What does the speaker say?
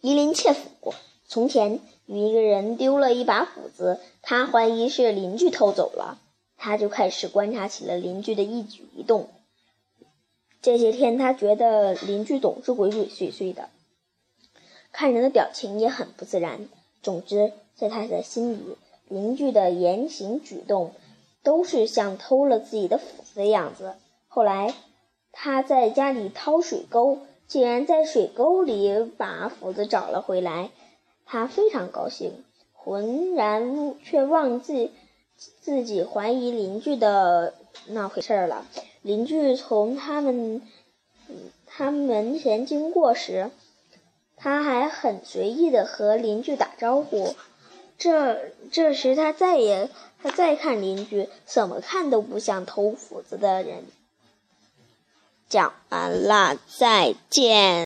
伊林切甫。从前有一个人丢了一把斧子，他怀疑是邻居偷走了，他就开始观察起了邻居的一举一动。这些天，他觉得邻居总是鬼鬼祟祟的，看人的表情也很不自然。总之，在他的心里，邻居的言行举动都是像偷了自己的斧子的样子。后来，他在家里掏水沟，竟然在水沟里把斧子找了回来。他非常高兴，浑然却忘记自己怀疑邻居的那回事了。邻居从他们他门前经过时，他还很随意的和邻居打招呼。这这时他再也他再看邻居，怎么看都不像偷斧子的人。讲完了，再见。